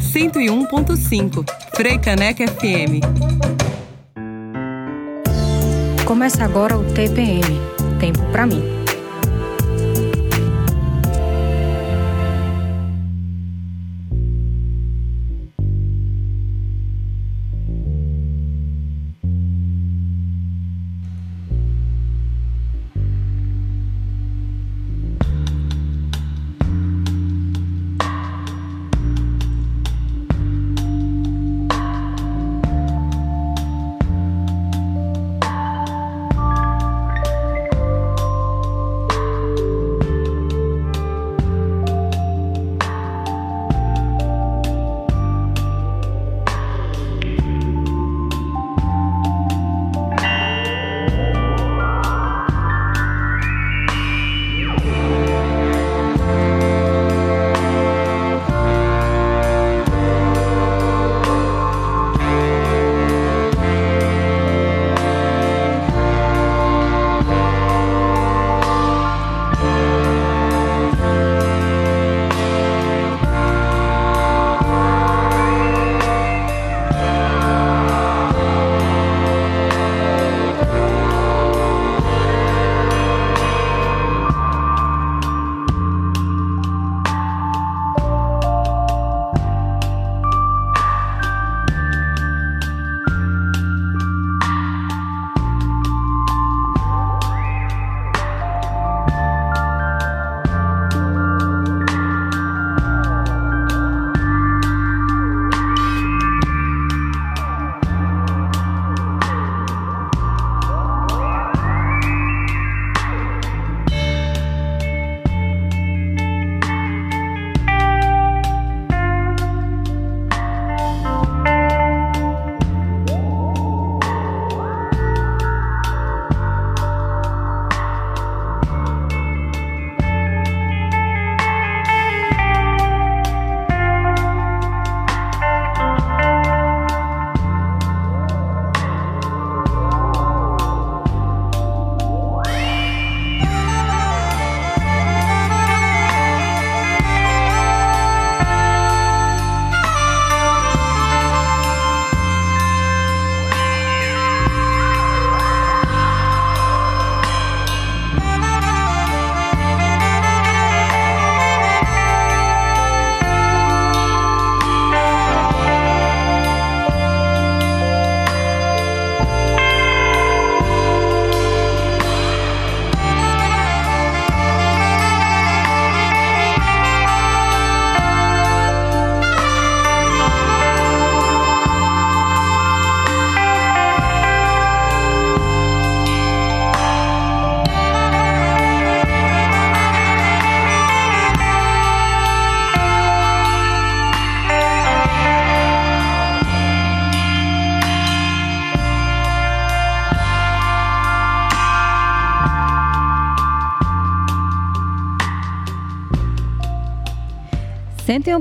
Cento e um ponto cinco, Freicaneca FM. Começa agora o TPM, Tempo para mim.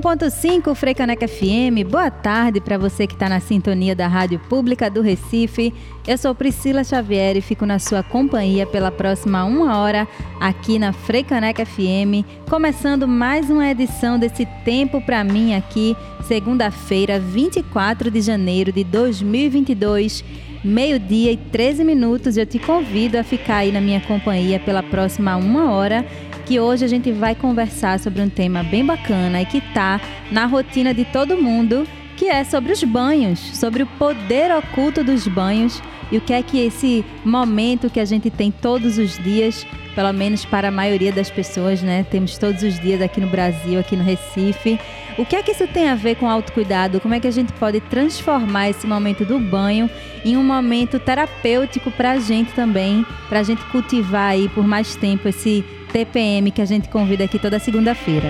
Ponto Freicaneca FM. Boa tarde para você que está na sintonia da Rádio Pública do Recife. Eu sou Priscila Xavier e fico na sua companhia pela próxima uma hora aqui na Freicaneca FM, começando mais uma edição desse Tempo para mim aqui, segunda-feira, 24 de janeiro de 2022 meio-dia e 13 minutos. Eu te convido a ficar aí na minha companhia pela próxima uma hora que hoje a gente vai conversar sobre um tema bem bacana e que está na rotina de todo mundo, que é sobre os banhos, sobre o poder oculto dos banhos e o que é que esse momento que a gente tem todos os dias, pelo menos para a maioria das pessoas, né? Temos todos os dias aqui no Brasil, aqui no Recife. O que é que isso tem a ver com autocuidado? Como é que a gente pode transformar esse momento do banho em um momento terapêutico para a gente também, para a gente cultivar aí por mais tempo esse TPM que a gente convida aqui toda segunda-feira.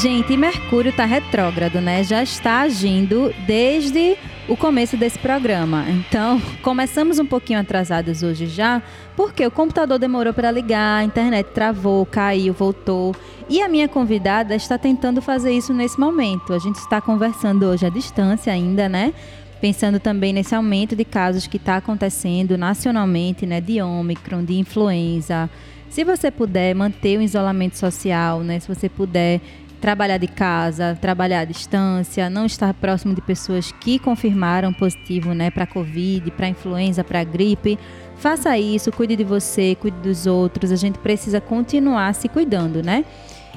Gente, Mercúrio está retrógrado, né? Já está agindo desde o começo desse programa. Então, começamos um pouquinho atrasados hoje já, porque o computador demorou para ligar, a internet travou, caiu, voltou. E a minha convidada está tentando fazer isso nesse momento. A gente está conversando hoje à distância ainda, né? Pensando também nesse aumento de casos que está acontecendo nacionalmente, né? De Ômicron, de influenza. Se você puder manter o isolamento social, né? Se você puder trabalhar de casa, trabalhar à distância, não estar próximo de pessoas que confirmaram positivo né, para Covid, para influenza, para gripe. Faça isso, cuide de você, cuide dos outros. A gente precisa continuar se cuidando, né?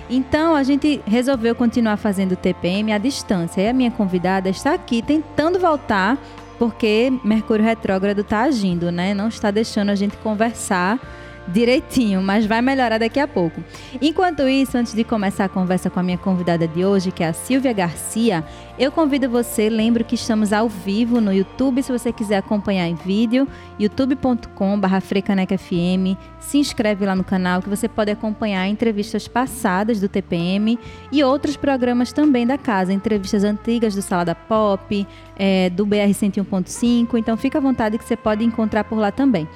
Então a gente resolveu continuar fazendo o TPM à distância. E a minha convidada está aqui tentando voltar, porque Mercúrio retrógrado está agindo, né? Não está deixando a gente conversar direitinho, mas vai melhorar daqui a pouco. Enquanto isso, antes de começar a conversa com a minha convidada de hoje, que é a Silvia Garcia, eu convido você, lembro que estamos ao vivo no YouTube, se você quiser acompanhar em vídeo, youtube.com/frecanecfm. Se inscreve lá no canal que você pode acompanhar entrevistas passadas do TPM e outros programas também da casa, entrevistas antigas do Salada Pop, é, do BR 101.5. Então fica à vontade que você pode encontrar por lá também.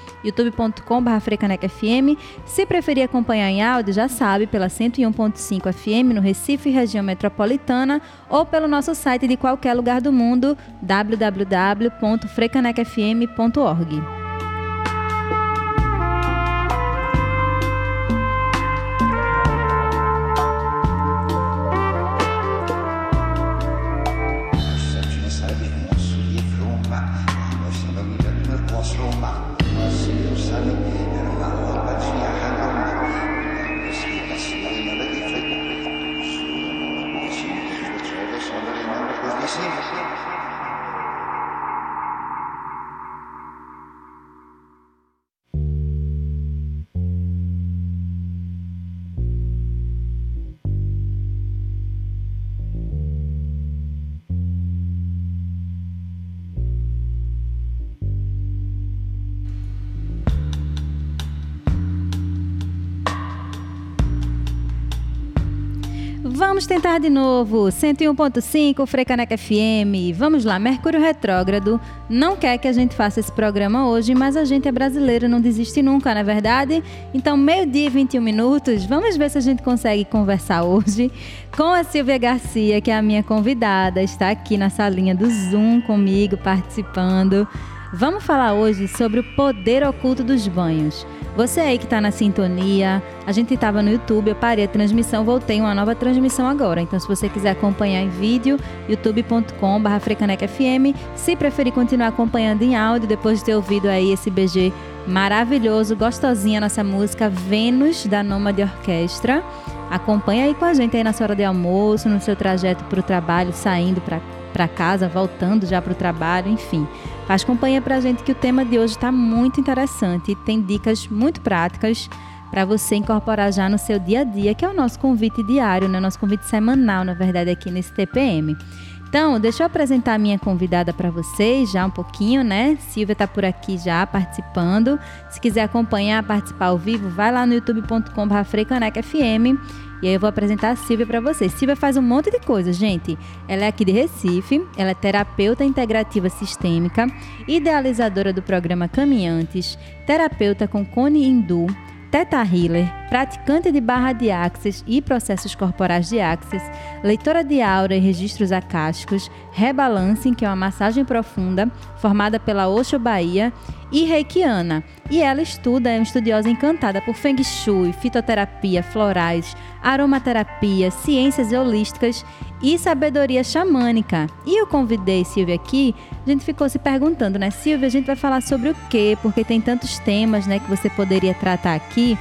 youtube.com/frecanecfm. Se preferir acompanhar em áudio, já sabe, pela 101.5 FM no Recife, região metropolitana, ou pelo nosso site de qualquer lugar do mundo, www.frecanecfm.org. Vamos tentar de novo. 101.5 Frecaneca FM. Vamos lá, Mercúrio Retrógrado não quer que a gente faça esse programa hoje, mas a gente é brasileiro, não desiste nunca, não é verdade? Então, meio-dia e 21 minutos, vamos ver se a gente consegue conversar hoje com a Silvia Garcia, que é a minha convidada, está aqui na salinha do Zoom comigo, participando. Vamos falar hoje sobre o poder oculto dos banhos. Você aí que está na sintonia, a gente estava no YouTube, eu parei a transmissão, voltei uma nova transmissão agora. Então, se você quiser acompanhar em vídeo, youtube.com.br frecanecfm. Se preferir continuar acompanhando em áudio, depois de ter ouvido aí esse BG maravilhoso, gostosinha nossa música Vênus, da Nômade Orquestra. Acompanha aí com a gente aí na sua hora de almoço, no seu trajeto para o trabalho, saindo para casa, voltando já para o trabalho, enfim. Faz companhia para a gente que o tema de hoje está muito interessante e tem dicas muito práticas para você incorporar já no seu dia a dia, que é o nosso convite diário, né? nosso convite semanal, na verdade, aqui nesse TPM. Então, deixa eu apresentar a minha convidada para vocês já um pouquinho, né? Silvia está por aqui já participando. Se quiser acompanhar, participar ao vivo, vai lá no youtube.com.br e aí eu vou apresentar a Silvia para vocês. Silvia faz um monte de coisas, gente. Ela é aqui de Recife, ela é terapeuta integrativa sistêmica, idealizadora do programa Caminhantes, terapeuta com Cone Hindu, Teta Healer, praticante de barra de axis e processos corporais de axis, leitora de aura e registros acásticos, rebalancing, que é uma massagem profunda formada pela Osho Bahia, e reikiana. E ela estuda, é uma estudiosa encantada por Feng Shui, fitoterapia, florais, aromaterapia, ciências holísticas e sabedoria xamânica. E eu convidei Silvia aqui, a gente ficou se perguntando, né? Silvia, a gente vai falar sobre o quê? Porque tem tantos temas, né, que você poderia tratar aqui.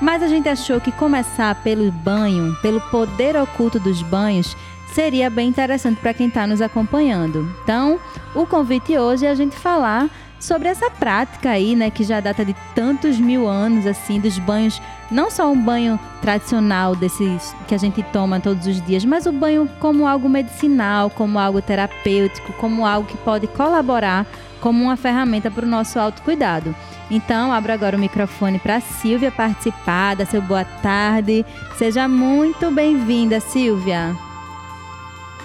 Mas a gente achou que começar pelo banho, pelo poder oculto dos banhos, seria bem interessante para quem está nos acompanhando. Então, o convite hoje é a gente falar sobre essa prática aí, né, que já data de tantos mil anos, assim, dos banhos, não só um banho tradicional desses que a gente toma todos os dias, mas o banho como algo medicinal, como algo terapêutico, como algo que pode colaborar como uma ferramenta para o nosso autocuidado. Então, abro agora o microfone para Silvia participar, da seu boa tarde. Seja muito bem-vinda, Silvia.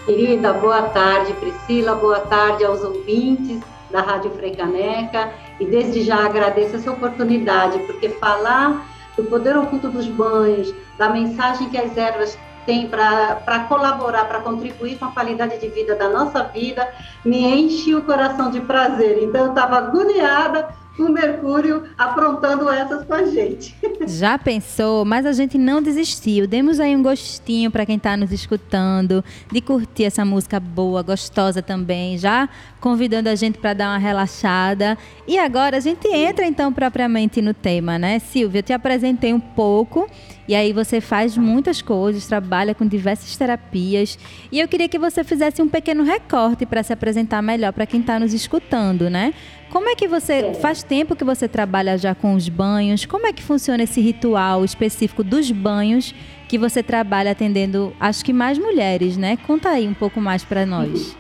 Querida, boa tarde, Priscila, boa tarde aos ouvintes da Rádio Freicaneca e desde já agradeço essa oportunidade, porque falar do poder oculto dos banhos, da mensagem que as ervas têm para colaborar, para contribuir com a qualidade de vida da nossa vida, me enche o coração de prazer. Então, eu estava agoniada o Mercúrio aprontando essas com a gente. Já pensou? Mas a gente não desistiu. Demos aí um gostinho para quem está nos escutando, de curtir essa música boa, gostosa também, já convidando a gente para dar uma relaxada. E agora a gente entra então propriamente no tema, né? Silvia, eu te apresentei um pouco e aí você faz muitas coisas, trabalha com diversas terapias. E eu queria que você fizesse um pequeno recorte para se apresentar melhor para quem está nos escutando, né? Como é que você faz tempo que você trabalha já com os banhos? Como é que funciona esse ritual específico dos banhos que você trabalha atendendo, acho que mais mulheres, né? Conta aí um pouco mais para nós.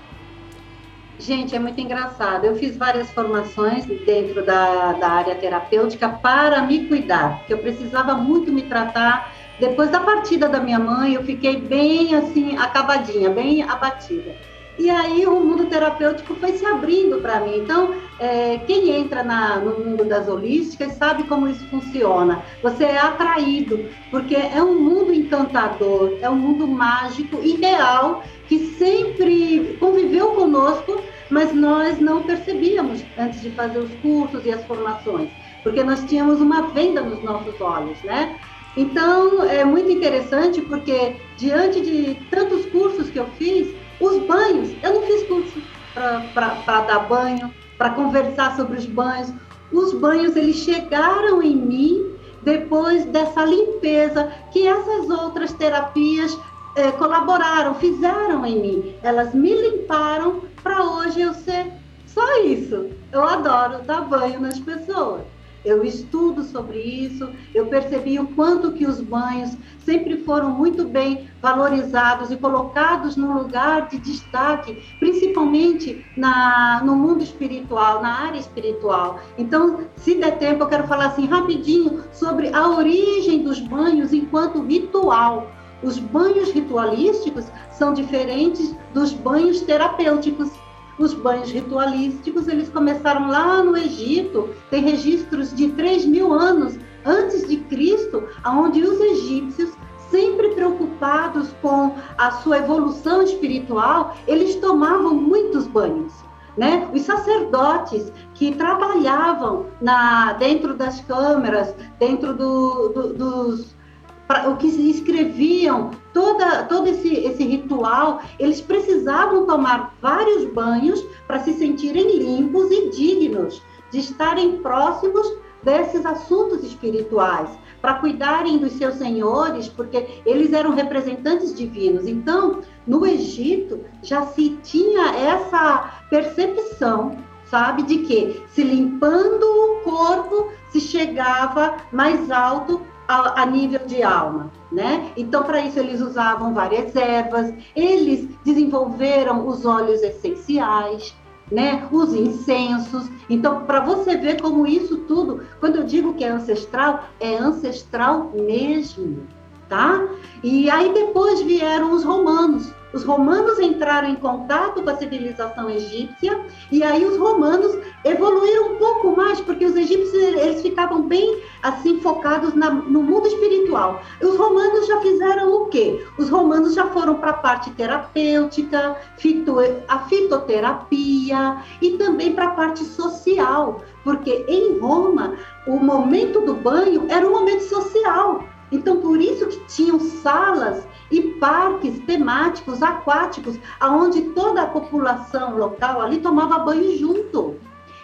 Gente, é muito engraçado. Eu fiz várias formações dentro da, da área terapêutica para me cuidar, porque eu precisava muito me tratar. Depois da partida da minha mãe, eu fiquei bem assim, acabadinha, bem abatida. E aí o mundo terapêutico foi se abrindo para mim. Então, é, quem entra na, no mundo das holísticas sabe como isso funciona. Você é atraído, porque é um mundo encantador, é um mundo mágico, ideal, que sempre conviveu conosco, mas nós não percebíamos antes de fazer os cursos e as formações, porque nós tínhamos uma venda nos nossos olhos, né? Então, é muito interessante porque, diante de tantos cursos que eu fiz, os banhos, eu não fiz curso para dar banho, para conversar sobre os banhos. Os banhos, eles chegaram em mim depois dessa limpeza que essas outras terapias eh, colaboraram, fizeram em mim. Elas me limparam para hoje eu ser só isso. Eu adoro dar banho nas pessoas eu estudo sobre isso, eu percebi o quanto que os banhos sempre foram muito bem valorizados e colocados no lugar de destaque, principalmente na, no mundo espiritual, na área espiritual. Então, se der tempo, eu quero falar assim rapidinho sobre a origem dos banhos enquanto ritual. Os banhos ritualísticos são diferentes dos banhos terapêuticos os banhos ritualísticos, eles começaram lá no Egito, tem registros de 3 mil anos antes de Cristo, onde os egípcios, sempre preocupados com a sua evolução espiritual, eles tomavam muitos banhos. Né? Os sacerdotes que trabalhavam na, dentro das câmeras, dentro do, do, dos, pra, o que escreviam toda, todo esse, esse ritual, eles precisavam tomar vários banhos para se sentirem limpos e dignos de estarem próximos desses assuntos espirituais, para cuidarem dos seus senhores, porque eles eram representantes divinos. Então, no Egito já se tinha essa percepção, sabe, de que se limpando o corpo se chegava mais alto a, a nível de alma, né? Então, para isso, eles usavam várias ervas, eles desenvolveram os óleos essenciais, né? Os incensos. Então, para você ver como isso tudo, quando eu digo que é ancestral, é ancestral mesmo, tá? E aí depois vieram os romanos, os romanos entraram em contato com a civilização egípcia e aí os romanos evoluíram um pouco mais, porque os egípcios eles ficavam bem assim focados na, no mundo espiritual. Os romanos já fizeram o quê? Os romanos já foram para a parte terapêutica, fito, a fitoterapia e também para a parte social, porque em Roma o momento do banho era um momento social. Então, por isso que tinham salas e parques temáticos aquáticos, aonde toda a população local ali tomava banho junto.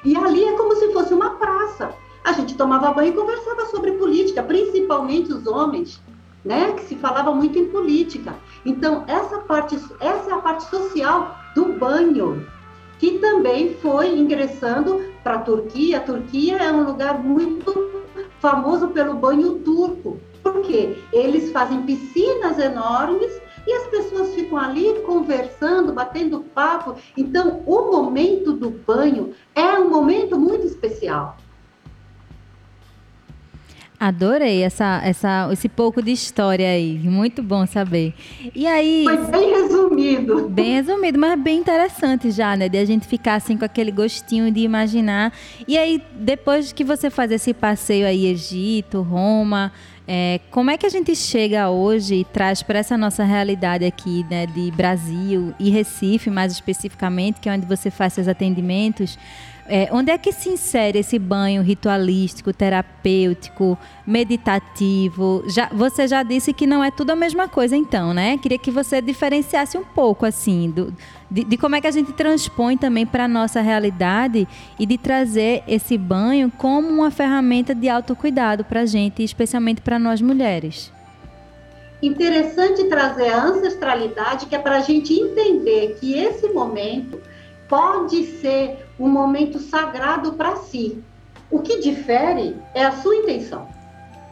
E ali é como se fosse uma praça. A gente tomava banho e conversava sobre política, principalmente os homens, né, que se falava muito em política. Então, essa parte, essa é a parte social do banho, que também foi ingressando para a Turquia, a Turquia é um lugar muito famoso pelo banho turco. Por quê? Eles fazem piscinas enormes e as pessoas ficam ali conversando, batendo papo. Então, o momento do banho é um momento muito especial. Adorei essa, essa, esse pouco de história aí. Muito bom saber. E aí. Foi bem resumido. Bem resumido, mas bem interessante já, né? De a gente ficar assim com aquele gostinho de imaginar. E aí, depois que você faz esse passeio aí, Egito, Roma, é, como é que a gente chega hoje e traz para essa nossa realidade aqui, né, de Brasil e Recife, mais especificamente, que é onde você faz seus atendimentos? É, onde é que se insere esse banho ritualístico, terapêutico, meditativo? Já, você já disse que não é tudo a mesma coisa, então, né? Queria que você diferenciasse um pouco, assim, do, de, de como é que a gente transpõe também para a nossa realidade e de trazer esse banho como uma ferramenta de autocuidado para a gente, especialmente para nós mulheres. Interessante trazer a ancestralidade, que é para a gente entender que esse momento pode ser um momento sagrado para si. O que difere é a sua intenção.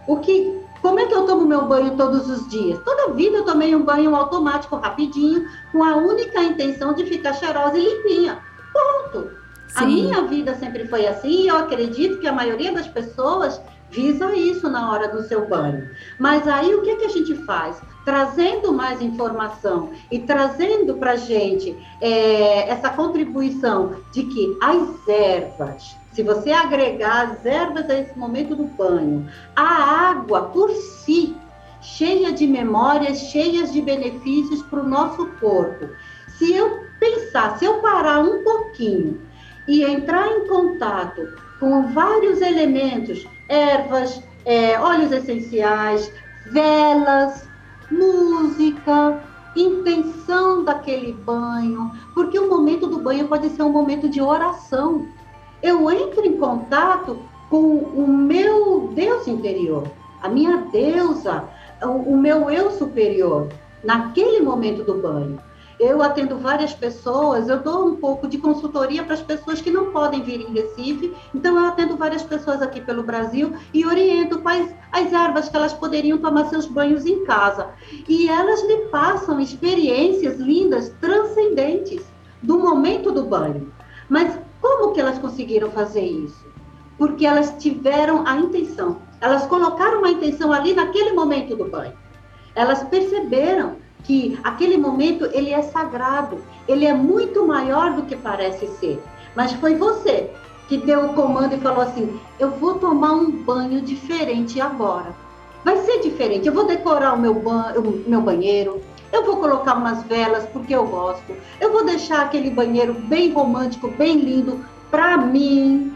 O que, como é que eu tomo meu banho todos os dias? Toda vida eu tomei um banho automático, rapidinho, com a única intenção de ficar cheirosa e limpinha. Ponto. Sim. A minha vida sempre foi assim e eu acredito que a maioria das pessoas visa isso na hora do seu banho. Mas aí o que, que a gente faz? Trazendo mais informação e trazendo para a gente é, essa contribuição de que as ervas, se você agregar as ervas a esse momento do banho, a água por si, cheia de memórias, cheias de benefícios para o nosso corpo. Se eu pensar, se eu parar um pouquinho e entrar em contato com vários elementos ervas, é, óleos essenciais, velas, música, intenção daquele banho, porque o momento do banho pode ser um momento de oração. Eu entro em contato com o meu Deus interior, a minha deusa, o, o meu eu superior, naquele momento do banho. Eu atendo várias pessoas, eu dou um pouco de consultoria para as pessoas que não podem vir em Recife, então eu atendo várias pessoas aqui pelo Brasil e oriento quais as ervas que elas poderiam tomar seus banhos em casa. E elas me passam experiências lindas, transcendentes, do momento do banho. Mas como que elas conseguiram fazer isso? Porque elas tiveram a intenção. Elas colocaram uma intenção ali naquele momento do banho. Elas perceberam que aquele momento ele é sagrado, ele é muito maior do que parece ser. Mas foi você que deu o comando e falou assim: eu vou tomar um banho diferente agora. Vai ser diferente. Eu vou decorar o meu, ba o meu banheiro. Eu vou colocar umas velas porque eu gosto. Eu vou deixar aquele banheiro bem romântico, bem lindo para mim.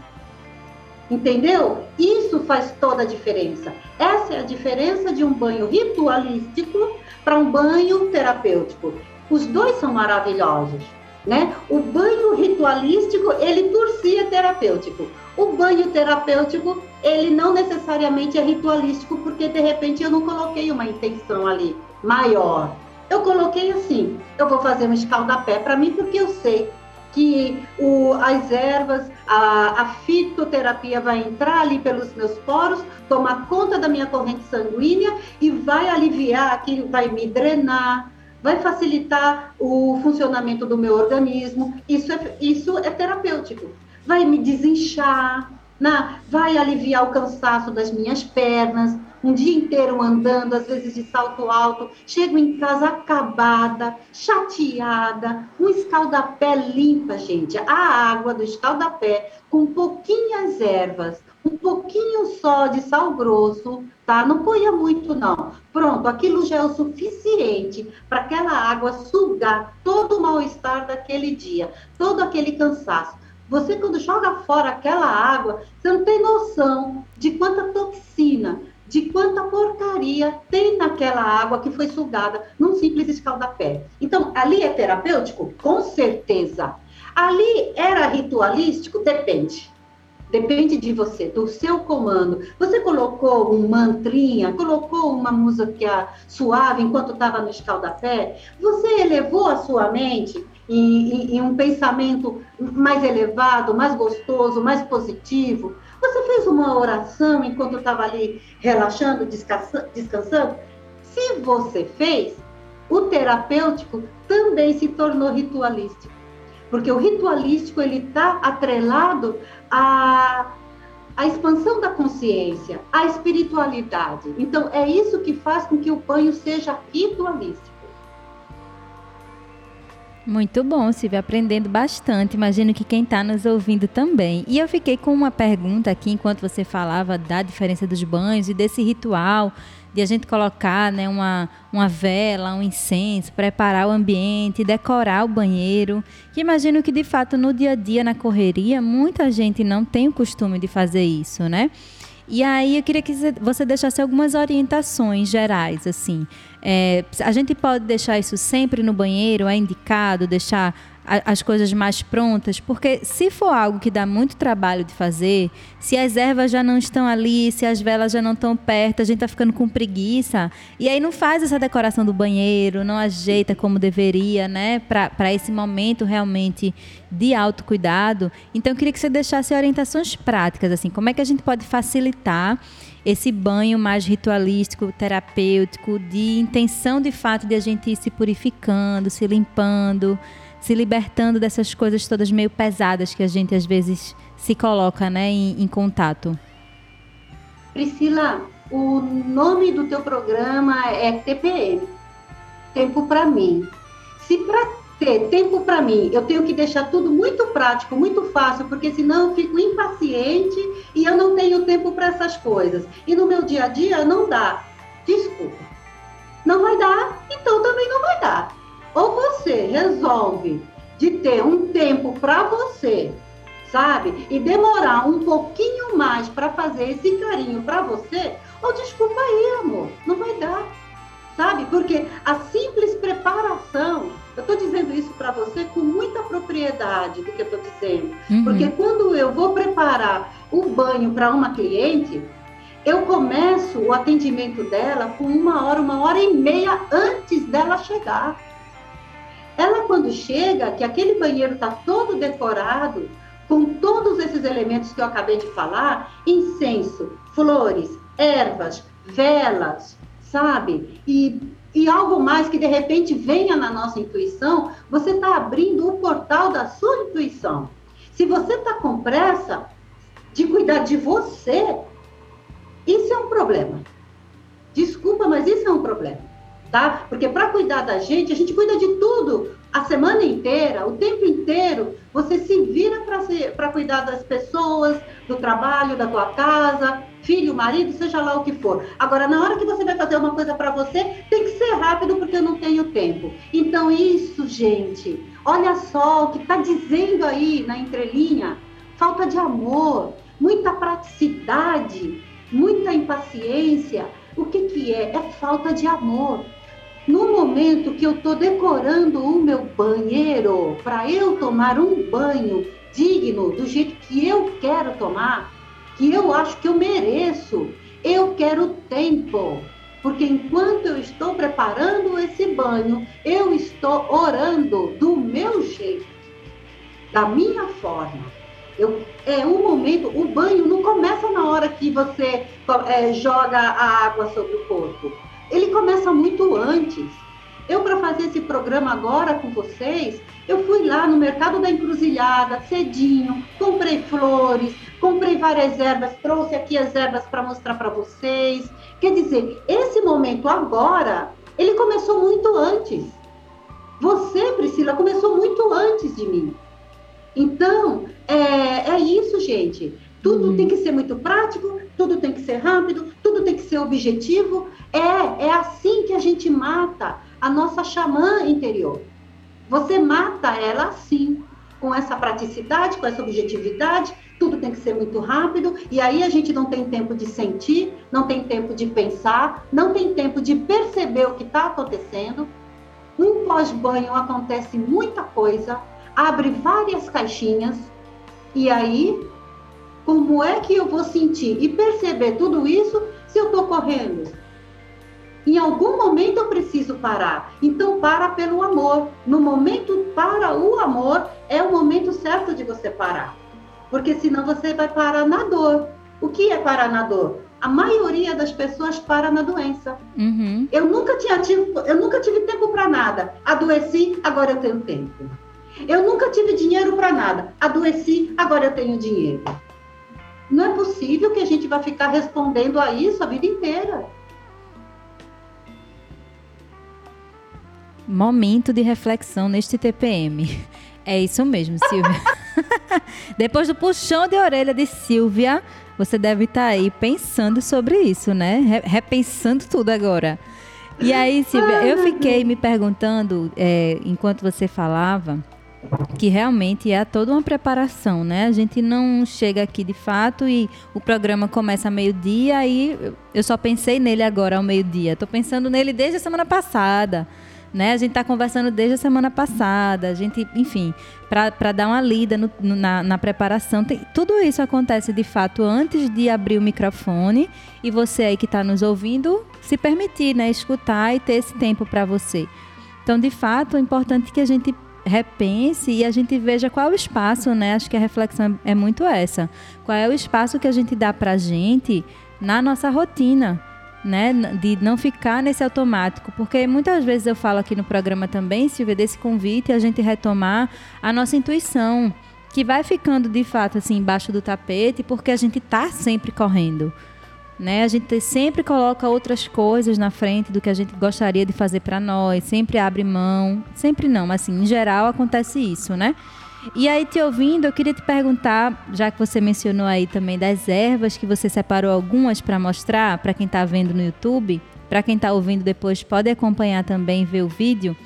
Entendeu? Isso faz toda a diferença. Essa é a diferença de um banho ritualístico para um banho terapêutico. Os dois são maravilhosos, né? O banho ritualístico, ele por si é terapêutico. O banho terapêutico, ele não necessariamente é ritualístico, porque de repente eu não coloquei uma intenção ali maior. Eu coloquei assim, eu vou fazer um escaldapé para mim, porque eu sei que o, as ervas, a, a fitoterapia vai entrar ali pelos meus poros, tomar conta da minha corrente sanguínea e vai aliviar aqui, vai me drenar, vai facilitar o funcionamento do meu organismo. Isso é, isso é terapêutico. Vai me desinchar, né? vai aliviar o cansaço das minhas pernas, um dia inteiro andando, às vezes de salto alto, chego em casa acabada, chateada, um escaldapé limpa, gente. A água do escaldapé com pouquinhas ervas, um pouquinho só de sal grosso, tá? Não ponha muito não. Pronto, aquilo já é o suficiente para aquela água sugar todo o mal-estar daquele dia, todo aquele cansaço. Você, quando joga fora aquela água, você não tem noção de quanta toxina, de quanta porcaria tem naquela água que foi sugada num simples escaldapé. Então, ali é terapêutico? Com certeza. Ali era ritualístico? Depende. Depende de você, do seu comando. Você colocou um mantrinha, colocou uma música suave enquanto estava no escaldapé? Você elevou a sua mente em, em, em um pensamento mais elevado, mais gostoso, mais positivo? Você fez uma oração enquanto estava ali relaxando, descansando? Se você fez, o terapêutico também se tornou ritualístico. Porque o ritualístico ele está atrelado à, à expansão da consciência, à espiritualidade. Então, é isso que faz com que o banho seja ritualístico. Muito bom, Silvia, aprendendo bastante. Imagino que quem está nos ouvindo também. E eu fiquei com uma pergunta aqui enquanto você falava da diferença dos banhos e desse ritual de a gente colocar né, uma, uma vela, um incenso, preparar o ambiente, decorar o banheiro. Que imagino que de fato no dia a dia, na correria, muita gente não tem o costume de fazer isso, né? E aí eu queria que você deixasse algumas orientações gerais, assim. É, a gente pode deixar isso sempre no banheiro, é indicado deixar as coisas mais prontas, porque se for algo que dá muito trabalho de fazer, se as ervas já não estão ali, se as velas já não estão perto, a gente tá ficando com preguiça, e aí não faz essa decoração do banheiro, não ajeita como deveria, né, para esse momento realmente de autocuidado. Então eu queria que você deixasse orientações práticas, assim, como é que a gente pode facilitar esse banho mais ritualístico, terapêutico, de intenção de fato de a gente ir se purificando, se limpando, se libertando dessas coisas todas meio pesadas que a gente às vezes se coloca né, em, em contato. Priscila, o nome do teu programa é TPM, Tempo para mim. Se para ter tempo para mim, eu tenho que deixar tudo muito prático, muito fácil, porque senão eu fico impaciente e eu não tenho tempo para essas coisas. E no meu dia a dia não dá. Desculpa. Não vai dar, então também não vai dar. Ou você resolve de ter um tempo para você, sabe? E demorar um pouquinho mais para fazer esse carinho para você, ou desculpa aí, amor, não vai dar. Sabe? Porque a simples preparação, eu estou dizendo isso para você com muita propriedade do que eu estou dizendo. Uhum. Porque quando eu vou preparar o banho para uma cliente, eu começo o atendimento dela com uma hora, uma hora e meia antes dela chegar. Ela, quando chega, que aquele banheiro está todo decorado, com todos esses elementos que eu acabei de falar incenso, flores, ervas, velas, sabe? E, e algo mais que de repente venha na nossa intuição, você está abrindo o portal da sua intuição. Se você está com pressa de cuidar de você, isso é um problema. Desculpa, mas isso é um problema tá? Porque para cuidar da gente, a gente cuida de tudo a semana inteira, o tempo inteiro. Você se vira para cuidar das pessoas, do trabalho, da tua casa, filho, marido, seja lá o que for. Agora, na hora que você vai fazer uma coisa para você, tem que ser rápido porque eu não tenho tempo. Então, isso, gente, olha só o que está dizendo aí na entrelinha: falta de amor, muita praticidade, muita impaciência. O que, que é? É falta de amor. No momento que eu estou decorando o meu banheiro para eu tomar um banho digno, do jeito que eu quero tomar, que eu acho que eu mereço, eu quero tempo. Porque enquanto eu estou preparando esse banho, eu estou orando do meu jeito, da minha forma. Eu, é um momento, o banho não começa na hora que você é, joga a água sobre o corpo ele começa muito antes. Eu, para fazer esse programa agora com vocês, eu fui lá no mercado da encruzilhada, cedinho, comprei flores, comprei várias ervas, trouxe aqui as ervas para mostrar para vocês. Quer dizer, esse momento agora, ele começou muito antes. Você, Priscila, começou muito antes de mim. Então, é, é isso, gente. Tudo uhum. tem que ser muito prático, tudo tem que ser rápido, tudo tem que ser objetivo. É, é assim que a gente mata a nossa xamã interior. Você mata ela assim, com essa praticidade, com essa objetividade, tudo tem que ser muito rápido, e aí a gente não tem tempo de sentir, não tem tempo de pensar, não tem tempo de perceber o que está acontecendo. Um pós-banho acontece muita coisa, abre várias caixinhas, e aí como é que eu vou sentir e perceber tudo isso se eu estou correndo? Em algum momento eu preciso parar. Então, para pelo amor. No momento para o amor, é o momento certo de você parar. Porque senão você vai parar na dor. O que é parar na dor? A maioria das pessoas para na doença. Uhum. Eu nunca tinha tido, eu nunca tive tempo para nada. Adoeci, agora eu tenho tempo. Eu nunca tive dinheiro para nada. Adoeci, agora eu tenho dinheiro. Não é possível que a gente vá ficar respondendo a isso a vida inteira. Momento de reflexão neste TPM. É isso mesmo, Silvia. Depois do puxão de orelha de Silvia, você deve estar tá aí pensando sobre isso, né? Repensando tudo agora. E aí, Silvia, eu fiquei me perguntando, é, enquanto você falava, que realmente é toda uma preparação, né? A gente não chega aqui de fato e o programa começa meio-dia e eu só pensei nele agora ao meio-dia. Estou pensando nele desde a semana passada. Né? A gente está conversando desde a semana passada, a gente, enfim, para dar uma lida no, na, na, preparação. Tem, tudo isso acontece de fato antes de abrir o microfone e você aí que está nos ouvindo se permitir, né, escutar e ter esse tempo para você. Então, de fato, é importante que a gente repense e a gente veja qual é o espaço, né? Acho que a reflexão é muito essa. Qual é o espaço que a gente dá para a gente na nossa rotina, né? De não ficar nesse automático. Porque muitas vezes eu falo aqui no programa também, Silvia, desse convite a gente retomar a nossa intuição, que vai ficando de fato assim embaixo do tapete, porque a gente está sempre correndo. Né? A gente sempre coloca outras coisas na frente do que a gente gostaria de fazer para nós, sempre abre mão, sempre não, mas assim, em geral acontece isso, né? E aí, te ouvindo, eu queria te perguntar, já que você mencionou aí também das ervas, que você separou algumas para mostrar para quem está vendo no YouTube, para quem está ouvindo depois pode acompanhar também ver o vídeo.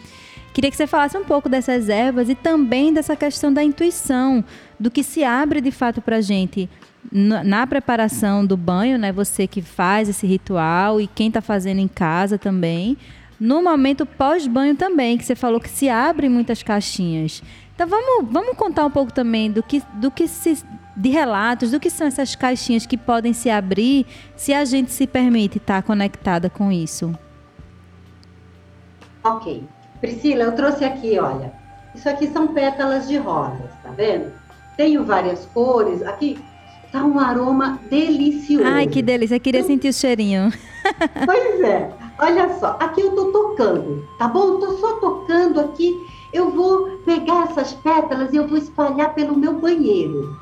Queria que você falasse um pouco dessas ervas e também dessa questão da intuição, do que se abre de fato para a gente na preparação do banho, né? Você que faz esse ritual e quem está fazendo em casa também. No momento pós-banho também, que você falou que se abrem muitas caixinhas. Então vamos, vamos contar um pouco também do que, do que se, de relatos, do que são essas caixinhas que podem se abrir se a gente se permite estar conectada com isso. Ok. Priscila, eu trouxe aqui, olha. Isso aqui são pétalas de rosas, tá vendo? Tenho várias cores. Aqui Tá um aroma delicioso. Ai, que delícia. Eu queria sentir o cheirinho. Pois é. Olha só, aqui eu tô tocando, tá bom? Eu tô só tocando aqui. Eu vou pegar essas pétalas e eu vou espalhar pelo meu banheiro.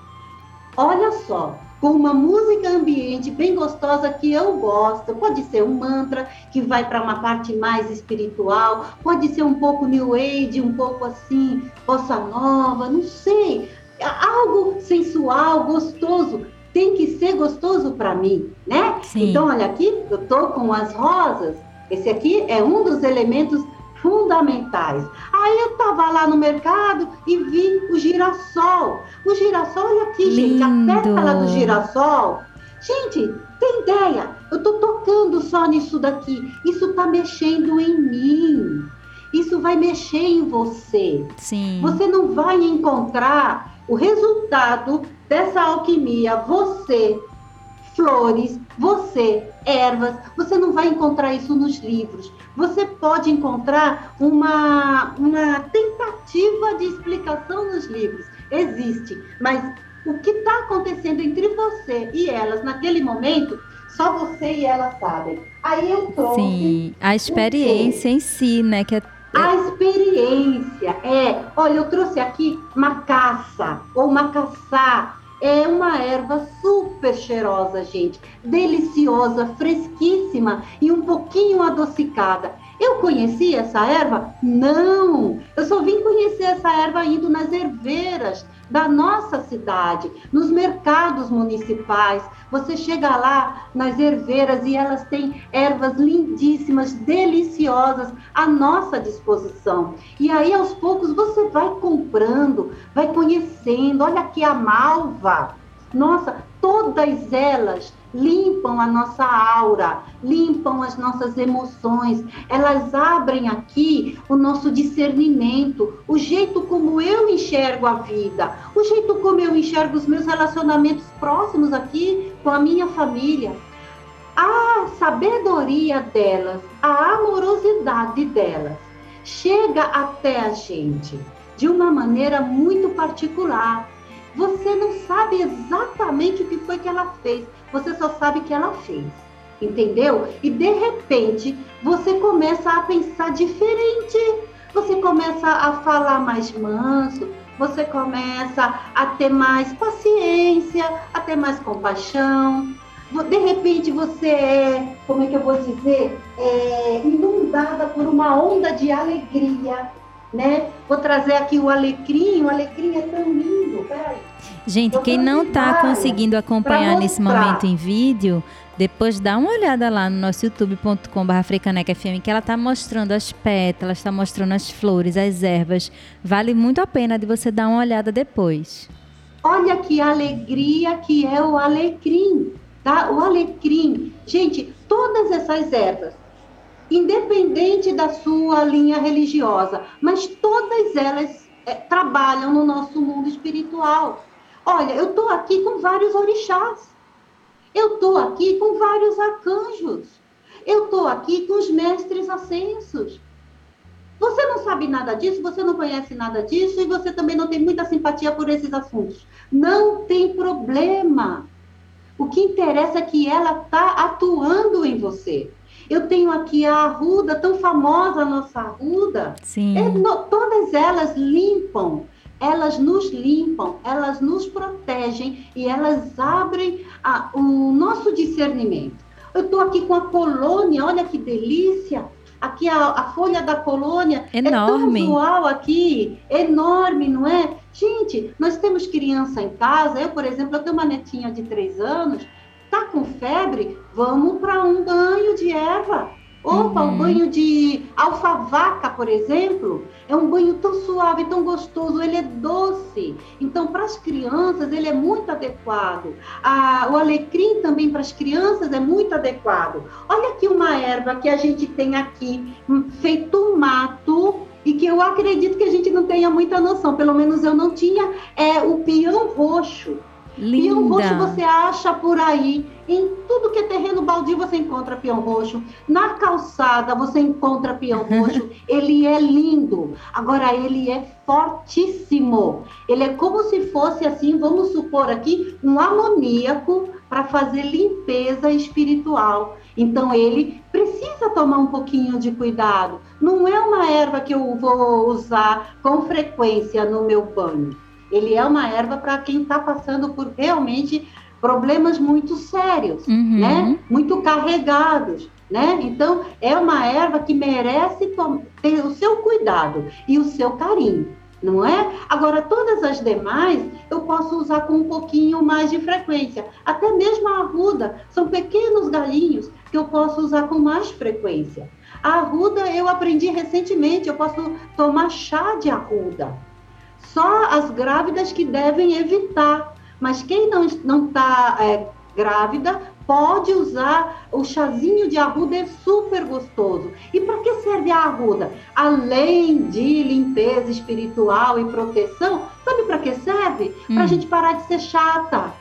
Olha só, com uma música ambiente bem gostosa que eu gosto. Pode ser um mantra que vai para uma parte mais espiritual, pode ser um pouco new age, um pouco assim, bossa nova, não sei algo sensual, gostoso. Tem que ser gostoso para mim, né? Sim. Então, olha aqui, eu tô com as rosas. Esse aqui é um dos elementos fundamentais. Aí eu tava lá no mercado e vi o girassol. O girassol, olha aqui, Lindo. gente, a pétala do girassol. Gente, tem ideia? Eu tô tocando só nisso daqui. Isso tá mexendo em mim. Isso vai mexer em você. Sim. Você não vai encontrar o resultado dessa alquimia, você, flores, você, ervas, você não vai encontrar isso nos livros. Você pode encontrar uma, uma tentativa de explicação nos livros. Existe, mas o que está acontecendo entre você e elas naquele momento, só você e elas sabem. Aí eu trouxe. Sim, a experiência em si, né? Que é a experiência é, olha, eu trouxe aqui macaça ou macaçá. É uma erva super cheirosa, gente, deliciosa, fresquíssima e um pouquinho adocicada. Eu conheci essa erva? Não! Eu só vim conhecer essa erva indo nas herveiras da nossa cidade, nos mercados municipais. Você chega lá nas herveiras e elas têm ervas lindíssimas, deliciosas à nossa disposição. E aí, aos poucos, você vai comprando, vai conhecendo. Olha aqui a malva. Nossa, todas elas limpam a nossa aura, limpam as nossas emoções, elas abrem aqui o nosso discernimento, o jeito como eu enxergo a vida, o jeito como eu enxergo os meus relacionamentos próximos aqui com a minha família. A sabedoria delas, a amorosidade delas, chega até a gente de uma maneira muito particular. Você não sabe exatamente o que foi que ela fez, você só sabe que ela fez. Entendeu? E de repente você começa a pensar diferente. Você começa a falar mais manso, você começa a ter mais paciência, a ter mais compaixão. De repente você é, como é que eu vou dizer, é, inundada por uma onda de alegria, né? Vou trazer aqui o alecrim, o alecrim é tão lindo, peraí. Gente, quem não está conseguindo acompanhar nesse momento em vídeo, depois dá uma olhada lá no nosso youtube.com.br que ela está mostrando as pétalas, está mostrando as flores, as ervas. Vale muito a pena de você dar uma olhada depois. Olha que alegria que é o alecrim, tá? O alecrim. Gente, todas essas ervas, independente da sua linha religiosa, mas todas elas é, trabalham no nosso mundo espiritual. Olha, eu estou aqui com vários orixás. Eu estou aqui com vários arcanjos. Eu estou aqui com os mestres ascensos. Você não sabe nada disso, você não conhece nada disso e você também não tem muita simpatia por esses assuntos. Não tem problema. O que interessa é que ela está atuando em você. Eu tenho aqui a Arruda, tão famosa a nossa Arruda. Sim. É, no, todas elas limpam elas nos limpam, elas nos protegem e elas abrem a, o nosso discernimento. Eu estou aqui com a colônia, olha que delícia! Aqui a, a folha da colônia enorme. é tão usual aqui, enorme, não é? Gente, nós temos criança em casa. Eu, por exemplo, eu tenho uma netinha de três anos, tá com febre, vamos para um banho de erva. Opa, uhum. um banho de alfavaca, por exemplo, é um banho tão suave, tão gostoso, ele é doce. Então, para as crianças, ele é muito adequado. Ah, o alecrim também para as crianças é muito adequado. Olha aqui uma erva que a gente tem aqui, hum, feito um mato, e que eu acredito que a gente não tenha muita noção, pelo menos eu não tinha, é o pião roxo. Linda. Pião roxo você acha por aí. Em tudo que é terreno baldio você encontra pião roxo. Na calçada você encontra pião roxo. ele é lindo. Agora ele é fortíssimo. Ele é como se fosse assim, vamos supor aqui, um amoníaco para fazer limpeza espiritual. Então ele precisa tomar um pouquinho de cuidado. Não é uma erva que eu vou usar com frequência no meu banho. Ele é uma erva para quem está passando por realmente problemas muito sérios, uhum. né? Muito carregados, né? Então, é uma erva que merece ter o seu cuidado e o seu carinho, não é? Agora, todas as demais eu posso usar com um pouquinho mais de frequência. Até mesmo a arruda, são pequenos galinhos que eu posso usar com mais frequência. A arruda eu aprendi recentemente, eu posso tomar chá de arruda. Só as grávidas que devem evitar. Mas quem não está é, grávida pode usar o chazinho de arruda, é super gostoso. E para que serve a arruda? Além de limpeza espiritual e proteção, sabe para que serve? Hum. Para a gente parar de ser chata.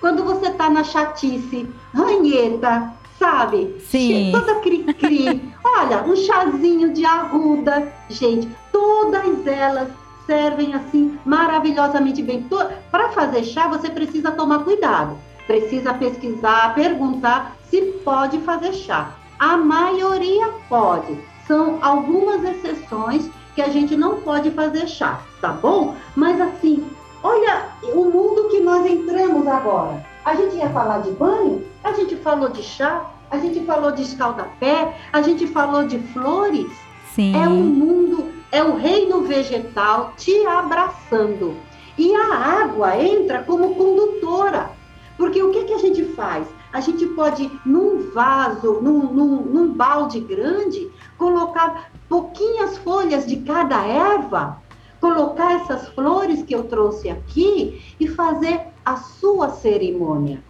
Quando você está na chatice, ranheta, sabe? Sim. Toda cri-cri. Olha, um chazinho de arruda. Gente, todas elas servem assim maravilhosamente bem. Para fazer chá, você precisa tomar cuidado. Precisa pesquisar, perguntar se pode fazer chá. A maioria pode. São algumas exceções que a gente não pode fazer chá, tá bom? Mas assim, olha o mundo que nós entramos agora. A gente ia falar de banho, a gente falou de chá, a gente falou de escaldapé, a gente falou de flores. Sim. É um mundo é o reino vegetal te abraçando. E a água entra como condutora. Porque o que, que a gente faz? A gente pode, num vaso, num, num, num balde grande, colocar pouquinhas folhas de cada erva, colocar essas flores que eu trouxe aqui e fazer a sua cerimônia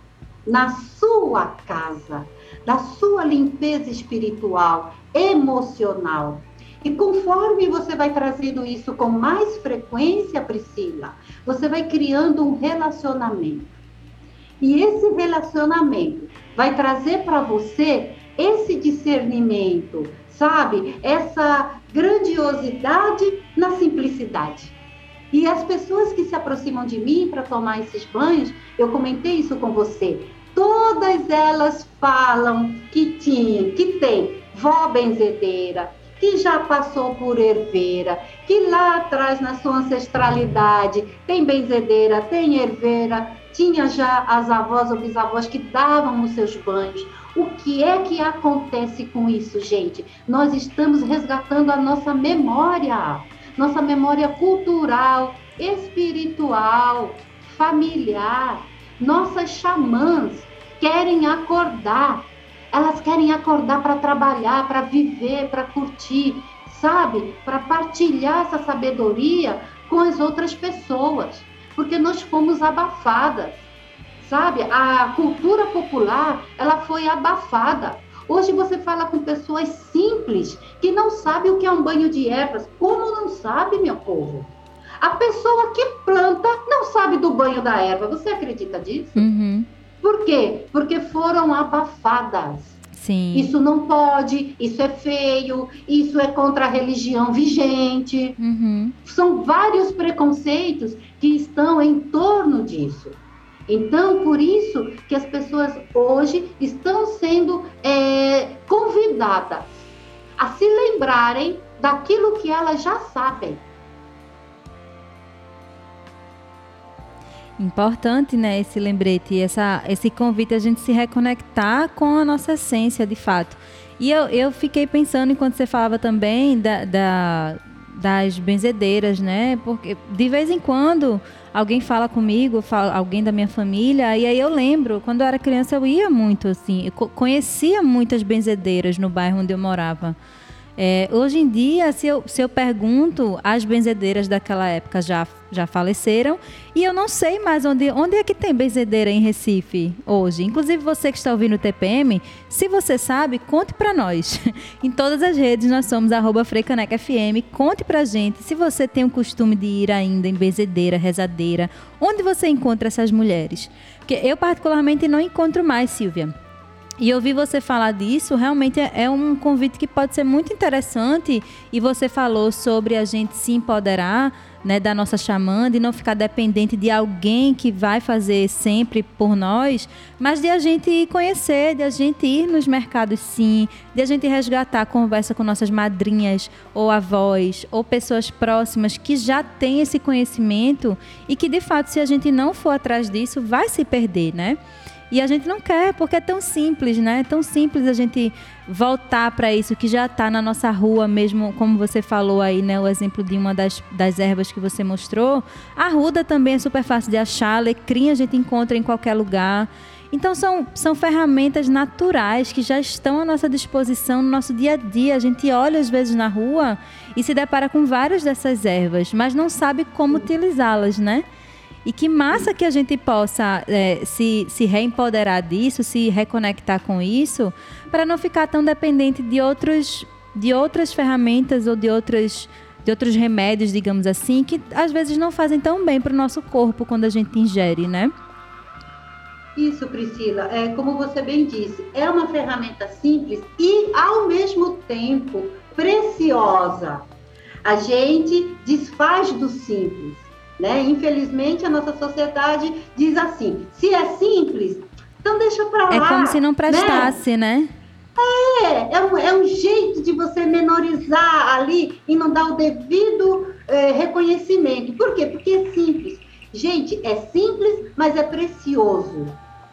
na sua casa, da sua limpeza espiritual, emocional. E conforme você vai trazendo isso com mais frequência, Priscila, você vai criando um relacionamento. E esse relacionamento vai trazer para você esse discernimento, sabe? Essa grandiosidade na simplicidade. E as pessoas que se aproximam de mim para tomar esses banhos, eu comentei isso com você, todas elas falam que tinha, que tem vó benzedeira, que já passou por herveira, que lá atrás na sua ancestralidade tem benzedeira, tem herveira, tinha já as avós ou bisavós que davam os seus banhos. O que é que acontece com isso, gente? Nós estamos resgatando a nossa memória, nossa memória cultural, espiritual, familiar. Nossas xamãs querem acordar, elas querem acordar para trabalhar, para viver, para curtir, sabe? Para partilhar essa sabedoria com as outras pessoas, porque nós fomos abafadas sabe? A cultura popular, ela foi abafada. Hoje você fala com pessoas simples que não sabem o que é um banho de ervas. Como não sabe, meu povo? A pessoa que planta não sabe do banho da erva. Você acredita disso? Uhum. Por quê? Porque foram abafadas. Sim. Isso não pode, isso é feio, isso é contra a religião vigente. Uhum. São vários preconceitos que estão em torno disso. Então, por isso que as pessoas hoje estão sendo é, convidadas a se lembrarem daquilo que elas já sabem. Importante, né, esse lembrete, essa, esse convite a gente se reconectar com a nossa essência, de fato. E eu, eu fiquei pensando, enquanto você falava também da, da das benzedeiras, né? Porque de vez em quando alguém fala comigo, fala, alguém da minha família, e aí eu lembro, quando eu era criança eu ia muito assim, eu conhecia muitas benzedeiras no bairro onde eu morava. É, hoje em dia, se eu, se eu pergunto, as benzedeiras daquela época já, já faleceram e eu não sei mais onde, onde é que tem benzedeira em Recife hoje. Inclusive, você que está ouvindo o TPM, se você sabe, conte para nós. em todas as redes nós somos arroba FM. Conte para gente se você tem o costume de ir ainda em benzedeira, rezadeira. Onde você encontra essas mulheres? Porque eu, particularmente, não encontro mais, Silvia. E ouvir você falar disso realmente é, é um convite que pode ser muito interessante. E você falou sobre a gente se empoderar né, da nossa xamã, de não ficar dependente de alguém que vai fazer sempre por nós, mas de a gente conhecer, de a gente ir nos mercados sim, de a gente resgatar a conversa com nossas madrinhas ou avós ou pessoas próximas que já têm esse conhecimento e que de fato se a gente não for atrás disso vai se perder, né? E a gente não quer, porque é tão simples, né? É tão simples a gente voltar para isso que já está na nossa rua mesmo, como você falou aí, né? O exemplo de uma das, das ervas que você mostrou. A ruda também é super fácil de achar, alecrim a gente encontra em qualquer lugar. Então são, são ferramentas naturais que já estão à nossa disposição no nosso dia a dia. A gente olha às vezes na rua e se depara com várias dessas ervas, mas não sabe como utilizá-las, né? E que massa que a gente possa é, se, se reempoderar disso, se reconectar com isso, para não ficar tão dependente de, outros, de outras ferramentas ou de outras de outros remédios, digamos assim, que às vezes não fazem tão bem para o nosso corpo quando a gente ingere, né? Isso, Priscila, é como você bem disse, é uma ferramenta simples e ao mesmo tempo preciosa. A gente desfaz do simples. Né? Infelizmente, a nossa sociedade diz assim: se é simples, então deixa para lá. É como se não né? prestasse, né? né? É, é um, é um jeito de você menorizar ali e não dar o devido é, reconhecimento. Por quê? Porque é simples. Gente, é simples, mas é precioso,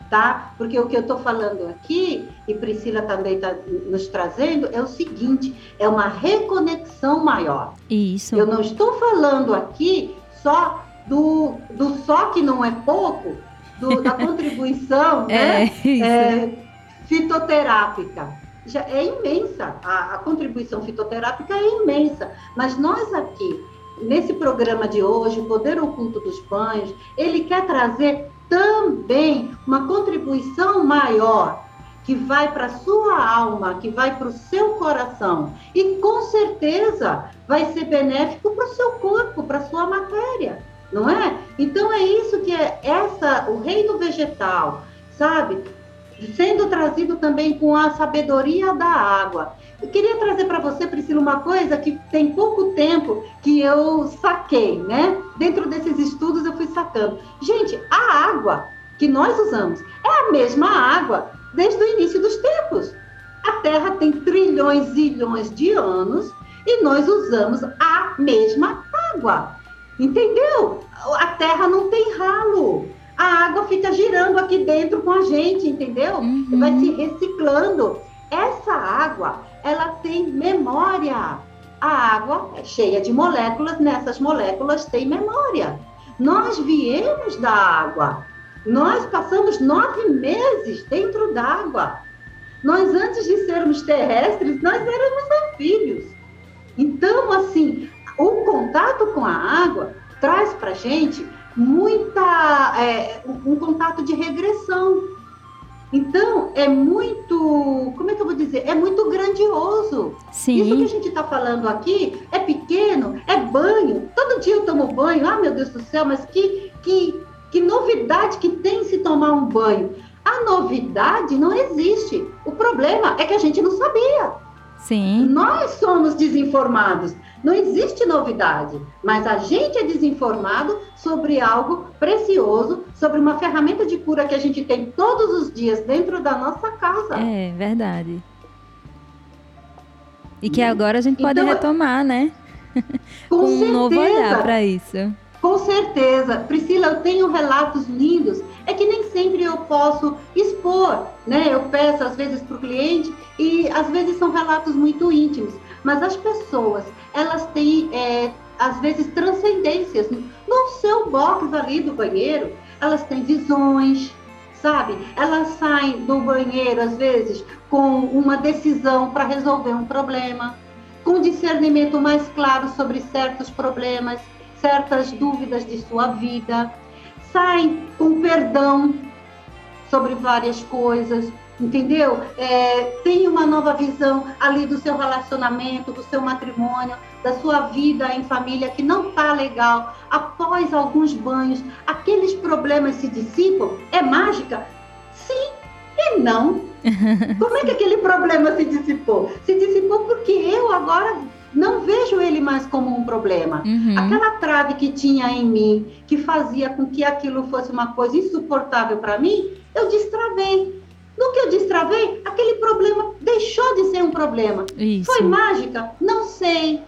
tá? Porque o que eu estou falando aqui, e Priscila também está nos trazendo, é o seguinte: é uma reconexão maior. Isso. Eu não estou falando aqui só do, do só que não é pouco, do, da contribuição né, é, é, fitoterápica. Já é imensa, a, a contribuição fitoterápica é imensa, mas nós aqui, nesse programa de hoje, o Poder Oculto dos Banhos, ele quer trazer também uma contribuição maior que vai para a sua alma, que vai para o seu coração e com certeza vai ser benéfico para o seu corpo, para a sua matéria, não é? Então é isso que é essa o reino vegetal, sabe? sendo trazido também com a sabedoria da água. Eu queria trazer para você, Priscila, uma coisa que tem pouco tempo que eu saquei, né? Dentro desses estudos eu fui sacando. Gente, a água que nós usamos é a mesma água desde o início dos tempos. A Terra tem trilhões e zilhões de anos e nós usamos a mesma água. Entendeu? A Terra não tem ralo. A água fica girando aqui dentro com a gente, entendeu? Uhum. Vai se reciclando. Essa água, ela tem memória. A água é cheia de moléculas, nessas moléculas tem memória. Nós viemos da água. Nós passamos nove meses dentro d'água. Nós, antes de sermos terrestres, nós éramos anfíbios. Então, assim, o contato com a água traz para gente muita é, um contato de regressão. Então, é muito, como é que eu vou dizer? É muito grandioso. Sim. Isso que a gente está falando aqui é pequeno, é banho. Todo dia eu tomo banho. Ah, meu Deus do céu, mas que, que, que novidade que tem se tomar um banho. A novidade não existe. O problema é que a gente não sabia. Sim. Nós somos desinformados. Não existe novidade, mas a gente é desinformado sobre algo precioso, sobre uma ferramenta de cura que a gente tem todos os dias dentro da nossa casa. É verdade. E que agora a gente pode então, retomar, né? Com, com um novo olhar para isso. Com certeza. Priscila, eu tenho relatos lindos. É que nem sempre eu posso expor, né? Eu peço às vezes para o cliente e às vezes são relatos muito íntimos. Mas as pessoas, elas têm, é, às vezes, transcendências. No seu box ali do banheiro, elas têm visões, sabe? Elas saem do banheiro, às vezes, com uma decisão para resolver um problema, com discernimento mais claro sobre certos problemas certas dúvidas de sua vida, sai com perdão sobre várias coisas, entendeu? É, tem uma nova visão ali do seu relacionamento, do seu matrimônio, da sua vida em família que não está legal. Após alguns banhos, aqueles problemas se dissipam? É mágica? Sim e não. Como é que aquele problema se dissipou? Se dissipou porque eu agora não vejo ele mais como um problema. Uhum. Aquela trave que tinha em mim, que fazia com que aquilo fosse uma coisa insuportável para mim, eu destravei. No que eu destravei, aquele problema deixou de ser um problema. Isso. Foi mágica? Não sei.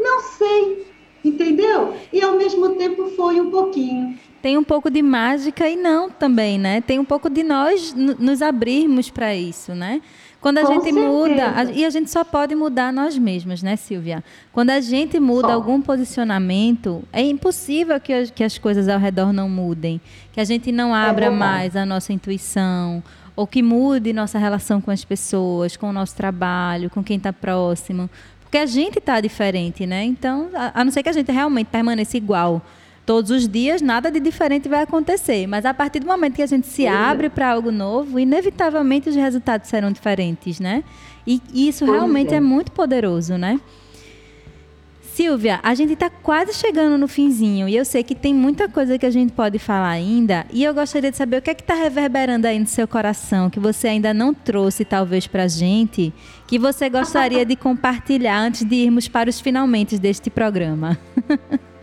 Não sei. Entendeu? E ao mesmo tempo foi um pouquinho. Tem um pouco de mágica e não também, né? Tem um pouco de nós nos abrirmos para isso, né? Quando a Com gente certeza. muda, a, e a gente só pode mudar nós mesmos, né, Silvia? Quando a gente muda só. algum posicionamento, é impossível que, as, que as coisas ao redor não mudem, que a gente não é abra é mais a nossa intuição, ou que mude nossa relação com as pessoas, com o nosso trabalho, com quem está próximo. Porque a gente está diferente, né? Então, a, a não ser que a gente realmente permaneça igual todos os dias, nada de diferente vai acontecer. Mas a partir do momento que a gente se abre para algo novo, inevitavelmente os resultados serão diferentes, né? E isso realmente é. é muito poderoso, né? Silvia, a gente está quase chegando no finzinho e eu sei que tem muita coisa que a gente pode falar ainda. E eu gostaria de saber o que é que está reverberando aí no seu coração, que você ainda não trouxe talvez para a gente, que você gostaria de compartilhar antes de irmos para os finalmente deste programa.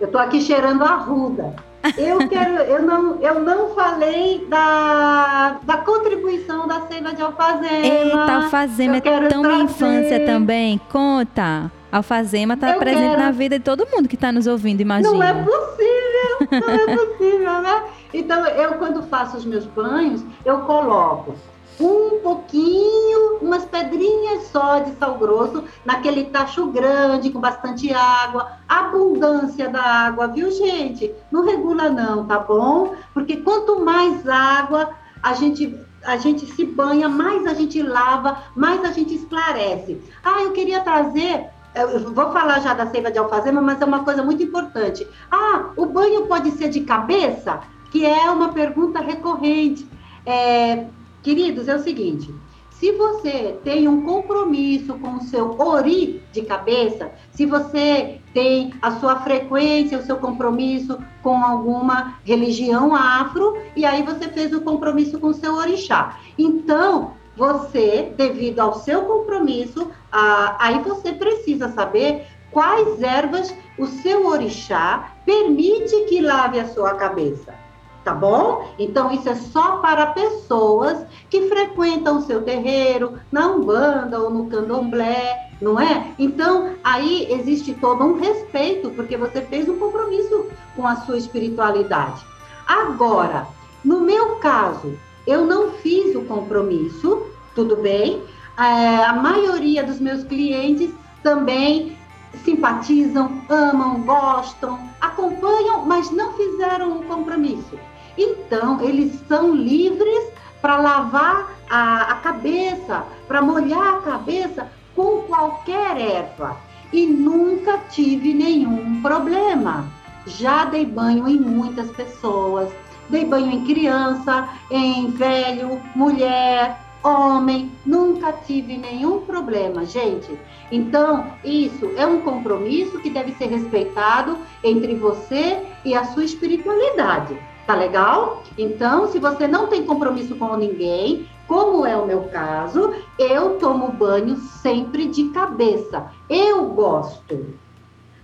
Eu estou aqui cheirando a ruda. Eu quero, eu não, eu não falei da, da contribuição da cena de alfazema. Eita, alfazema é tão minha infância também. Conta. Alfazema está presente quero... na vida de todo mundo que está nos ouvindo, imagina. Não é possível, não é possível, né? Então, eu quando faço os meus banhos, eu coloco um pouquinho, umas pedrinhas só de sal grosso, naquele tacho grande, com bastante água, abundância da água, viu, gente? Não regula não, tá bom? Porque quanto mais água a gente a gente se banha, mais a gente lava, mais a gente esclarece. Ah, eu queria trazer eu vou falar já da seiva de alfazema, mas é uma coisa muito importante. Ah, o banho pode ser de cabeça? Que é uma pergunta recorrente. É, Queridos, é o seguinte: se você tem um compromisso com o seu ori de cabeça, se você tem a sua frequência, o seu compromisso com alguma religião afro, e aí você fez o compromisso com o seu orixá. Então, você, devido ao seu compromisso, ah, aí você precisa saber quais ervas o seu orixá permite que lave a sua cabeça tá bom? Então, isso é só para pessoas que frequentam o seu terreiro, na Umbanda ou no Candomblé, não é? Então, aí existe todo um respeito, porque você fez um compromisso com a sua espiritualidade. Agora, no meu caso, eu não fiz o compromisso, tudo bem? É, a maioria dos meus clientes também simpatizam, amam, gostam, acompanham, mas não fizeram um compromisso. Então, eles são livres para lavar a, a cabeça, para molhar a cabeça com qualquer erva. E nunca tive nenhum problema. Já dei banho em muitas pessoas, dei banho em criança, em velho, mulher, homem, nunca tive nenhum problema, gente. Então, isso é um compromisso que deve ser respeitado entre você e a sua espiritualidade. Tá legal? Então, se você não tem compromisso com ninguém, como é o meu caso, eu tomo banho sempre de cabeça. Eu gosto.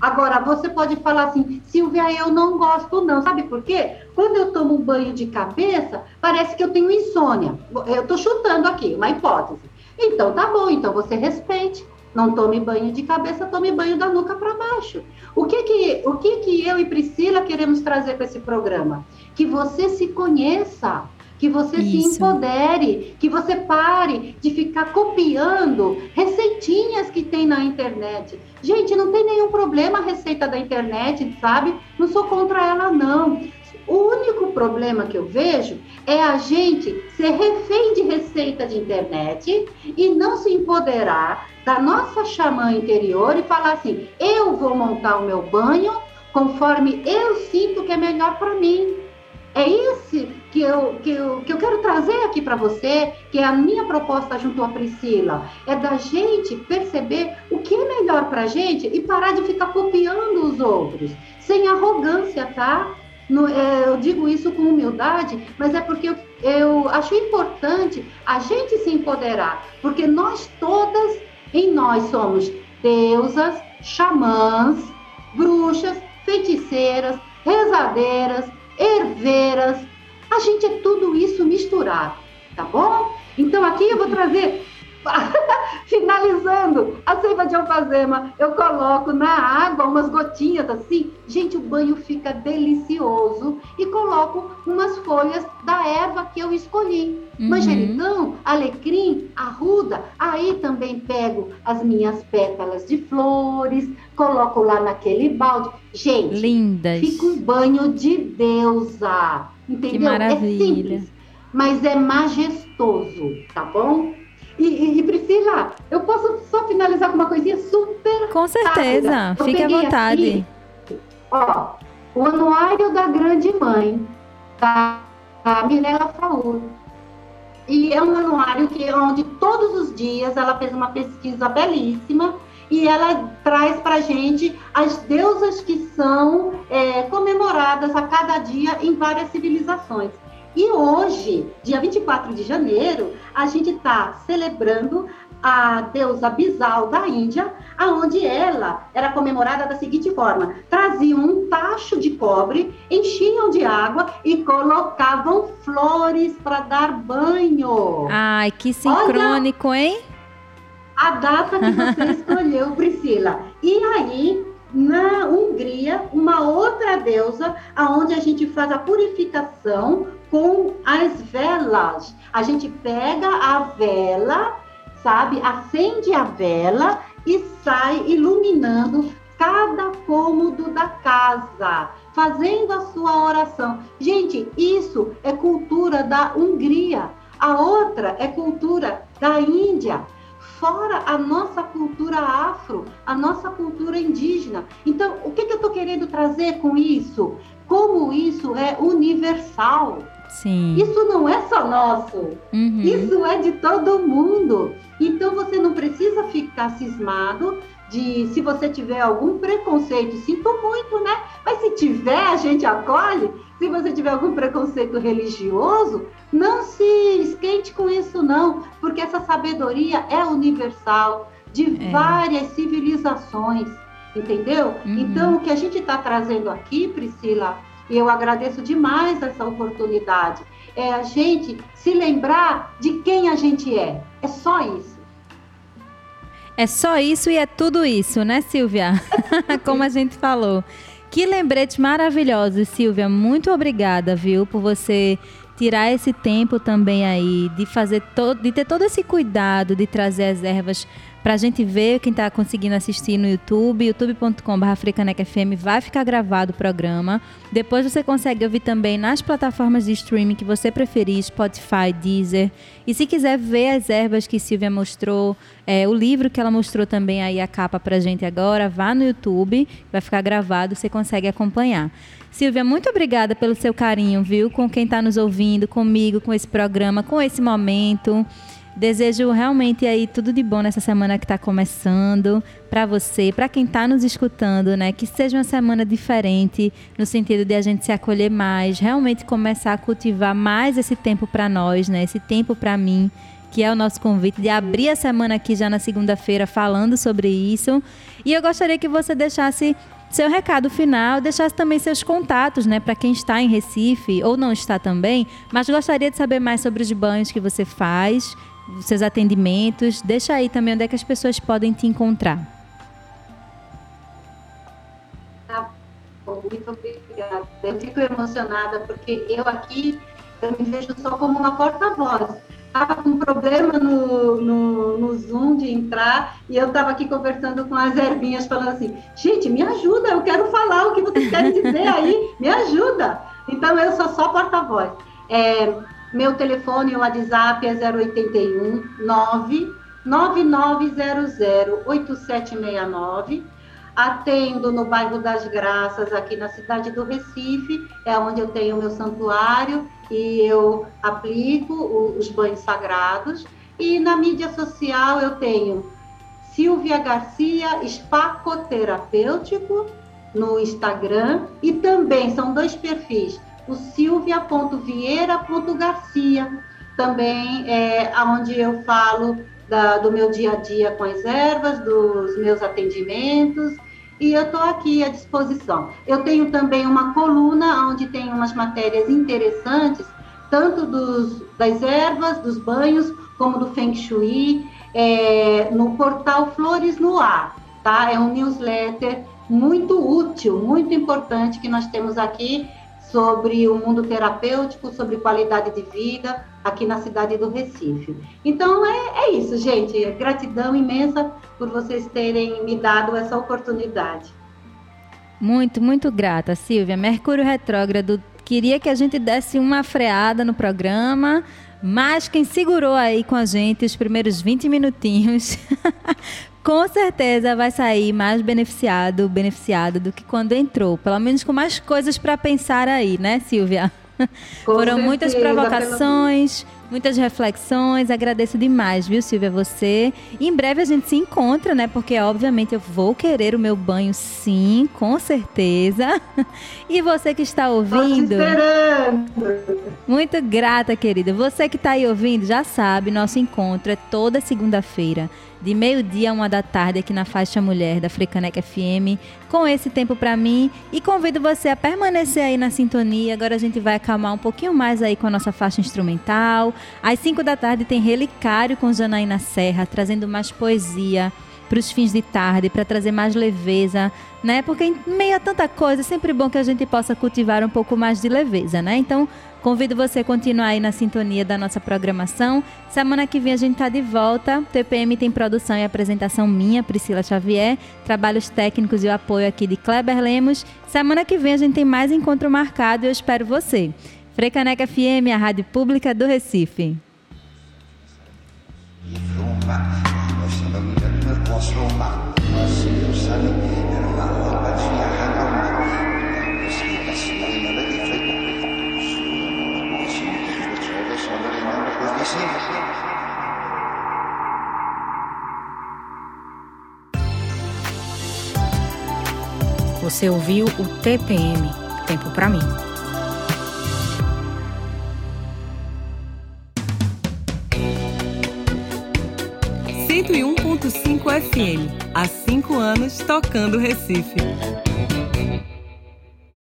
Agora, você pode falar assim, Silvia, eu não gosto não. Sabe por quê? Quando eu tomo banho de cabeça, parece que eu tenho insônia. Eu estou chutando aqui, uma hipótese. Então, tá bom, então você respeite. Não tome banho de cabeça, tome banho da nuca para baixo. O que que, o que que eu e Priscila queremos trazer para esse programa? Que você se conheça, que você Isso. se empodere, que você pare de ficar copiando receitinhas que tem na internet. Gente, não tem nenhum problema a receita da internet, sabe? Não sou contra ela, não. O único problema que eu vejo é a gente ser refém de receita de internet e não se empoderar da nossa xamã interior e falar assim: eu vou montar o meu banho conforme eu sinto que é melhor para mim. É isso que eu, que, eu, que eu quero trazer aqui para você, que é a minha proposta junto à Priscila. É da gente perceber o que é melhor para gente e parar de ficar copiando os outros, sem arrogância, tá? No, é, eu digo isso com humildade, mas é porque eu, eu acho importante a gente se empoderar, porque nós todas, em nós somos deusas, xamãs, bruxas, feiticeiras, rezadeiras, herveiras. A gente é tudo isso misturado, tá bom? Então aqui eu vou trazer Finalizando, a seiva de alfazema, eu coloco na água umas gotinhas assim. Gente, o banho fica delicioso. E coloco umas folhas da erva que eu escolhi. Uhum. Manjericão, alecrim, arruda. Aí também pego as minhas pétalas de flores, coloco lá naquele balde. Gente, Lindas. fica um banho de deusa. Entendeu? Que maravilha. É simples, mas é majestoso, tá bom? E, e, e, Priscila, eu posso só finalizar com uma coisinha super. Com certeza, fique à vontade. Aqui, ó, o Anuário da Grande Mãe, da, da Mirella Faur. E é um anuário que, onde todos os dias ela fez uma pesquisa belíssima e ela traz para gente as deusas que são é, comemoradas a cada dia em várias civilizações. E hoje, dia 24 de janeiro, a gente está celebrando a deusa Bizal da Índia, aonde ela era comemorada da seguinte forma: traziam um tacho de cobre, enchiam de água e colocavam flores para dar banho. Ai, que sincrônico, Olha hein? A data que você escolheu, Priscila. E aí, na Hungria, uma outra deusa, aonde a gente faz a purificação com as velas. A gente pega a vela, sabe, acende a vela e sai iluminando cada cômodo da casa, fazendo a sua oração. Gente, isso é cultura da Hungria. A outra é cultura da Índia. Fora a nossa cultura afro, a nossa cultura indígena. Então, o que, que eu estou querendo trazer com isso? Como isso é universal. Sim. Isso não é só nosso, uhum. isso é de todo mundo. Então você não precisa ficar cismado de se você tiver algum preconceito, sinto muito, né? Mas se tiver, a gente acolhe. Se você tiver algum preconceito religioso, não se esquente com isso, não, porque essa sabedoria é universal de é. várias civilizações, entendeu? Uhum. Então, o que a gente está trazendo aqui, Priscila, e eu agradeço demais essa oportunidade, é a gente se lembrar de quem a gente é. É só isso. É só isso e é tudo isso, né, Silvia? Como a gente falou. Que lembretes maravilhosos, Silvia. Muito obrigada, viu, por você tirar esse tempo também aí de fazer todo, de ter todo esse cuidado de trazer as ervas para a gente ver quem está conseguindo assistir no YouTube, youtube.com.br FM vai ficar gravado o programa. Depois você consegue ouvir também nas plataformas de streaming que você preferir, Spotify, Deezer. E se quiser ver as ervas que Silvia mostrou, é, o livro que ela mostrou também aí a capa para a gente agora, vá no YouTube, vai ficar gravado, você consegue acompanhar. Silvia, muito obrigada pelo seu carinho, viu? Com quem está nos ouvindo, comigo, com esse programa, com esse momento. Desejo realmente aí tudo de bom nessa semana que está começando para você, para quem está nos escutando, né? Que seja uma semana diferente no sentido de a gente se acolher mais, realmente começar a cultivar mais esse tempo para nós, né? Esse tempo para mim, que é o nosso convite de abrir a semana aqui já na segunda-feira falando sobre isso. E eu gostaria que você deixasse seu recado final, deixasse também seus contatos, né, para quem está em Recife ou não está também, mas gostaria de saber mais sobre os banhos que você faz seus atendimentos. Deixa aí também onde é que as pessoas podem te encontrar. Tá muito obrigada. Eu fico emocionada porque eu aqui eu me vejo só como uma porta-voz. Estava com um problema no, no, Zoom de entrar e eu estava aqui conversando com as ervinhas, falando assim: gente, me ajuda, eu quero falar o que vocês querem dizer aí, me ajuda. Então eu sou só porta-voz. É, meu telefone, o WhatsApp é 081 9 9900 8769. Atendo no bairro das Graças, aqui na cidade do Recife, é onde eu tenho o meu santuário e eu aplico os banhos sagrados. E na mídia social eu tenho Silvia Garcia, espacoterapêutico, no Instagram, e também são dois perfis, o silvia.vieira.garcia, também é onde eu falo da, do meu dia a dia com as ervas, dos meus atendimentos, e eu estou aqui à disposição. Eu tenho também uma coluna onde tem umas matérias interessantes, tanto dos, das ervas, dos banhos, como do Feng Shui, é, no portal Flores no Ar, tá? É um newsletter muito útil, muito importante que nós temos aqui sobre o mundo terapêutico, sobre qualidade de vida aqui na cidade do Recife. Então é, é isso, gente. Gratidão imensa por vocês terem me dado essa oportunidade. Muito, muito grata, Silvia. Mercúrio retrógrado queria que a gente desse uma freada no programa, mas quem segurou aí com a gente os primeiros 20 minutinhos com certeza vai sair mais beneficiado, beneficiado do que quando entrou. Pelo menos com mais coisas para pensar aí, né, Silvia? Foram certeza, muitas provocações, muitas reflexões. Agradeço demais, viu, Silvia, você. E em breve a gente se encontra, né? Porque obviamente eu vou querer o meu banho, sim, com certeza. E você que está ouvindo. Muito grata, querida. Você que está aí ouvindo já sabe, nosso encontro é toda segunda-feira de meio-dia a uma da tarde aqui na faixa mulher da Frecanec FM, com esse tempo para mim e convido você a permanecer aí na sintonia. Agora a gente vai acalmar um pouquinho mais aí com a nossa faixa instrumental. Às 5 da tarde tem Relicário com Janaína Serra, trazendo mais poesia para os fins de tarde, para trazer mais leveza, né? Porque em meio a tanta coisa, é sempre bom que a gente possa cultivar um pouco mais de leveza, né? Então, Convido você a continuar aí na sintonia da nossa programação. Semana que vem a gente está de volta. TPM tem produção e apresentação minha, Priscila Xavier, trabalhos técnicos e o apoio aqui de Kleber Lemos. Semana que vem a gente tem mais encontro marcado e eu espero você. Frecaneca FM, a rádio pública do Recife. Você ouviu o TPM Tempo para mim. FM. Há cinco anos tocando Recife.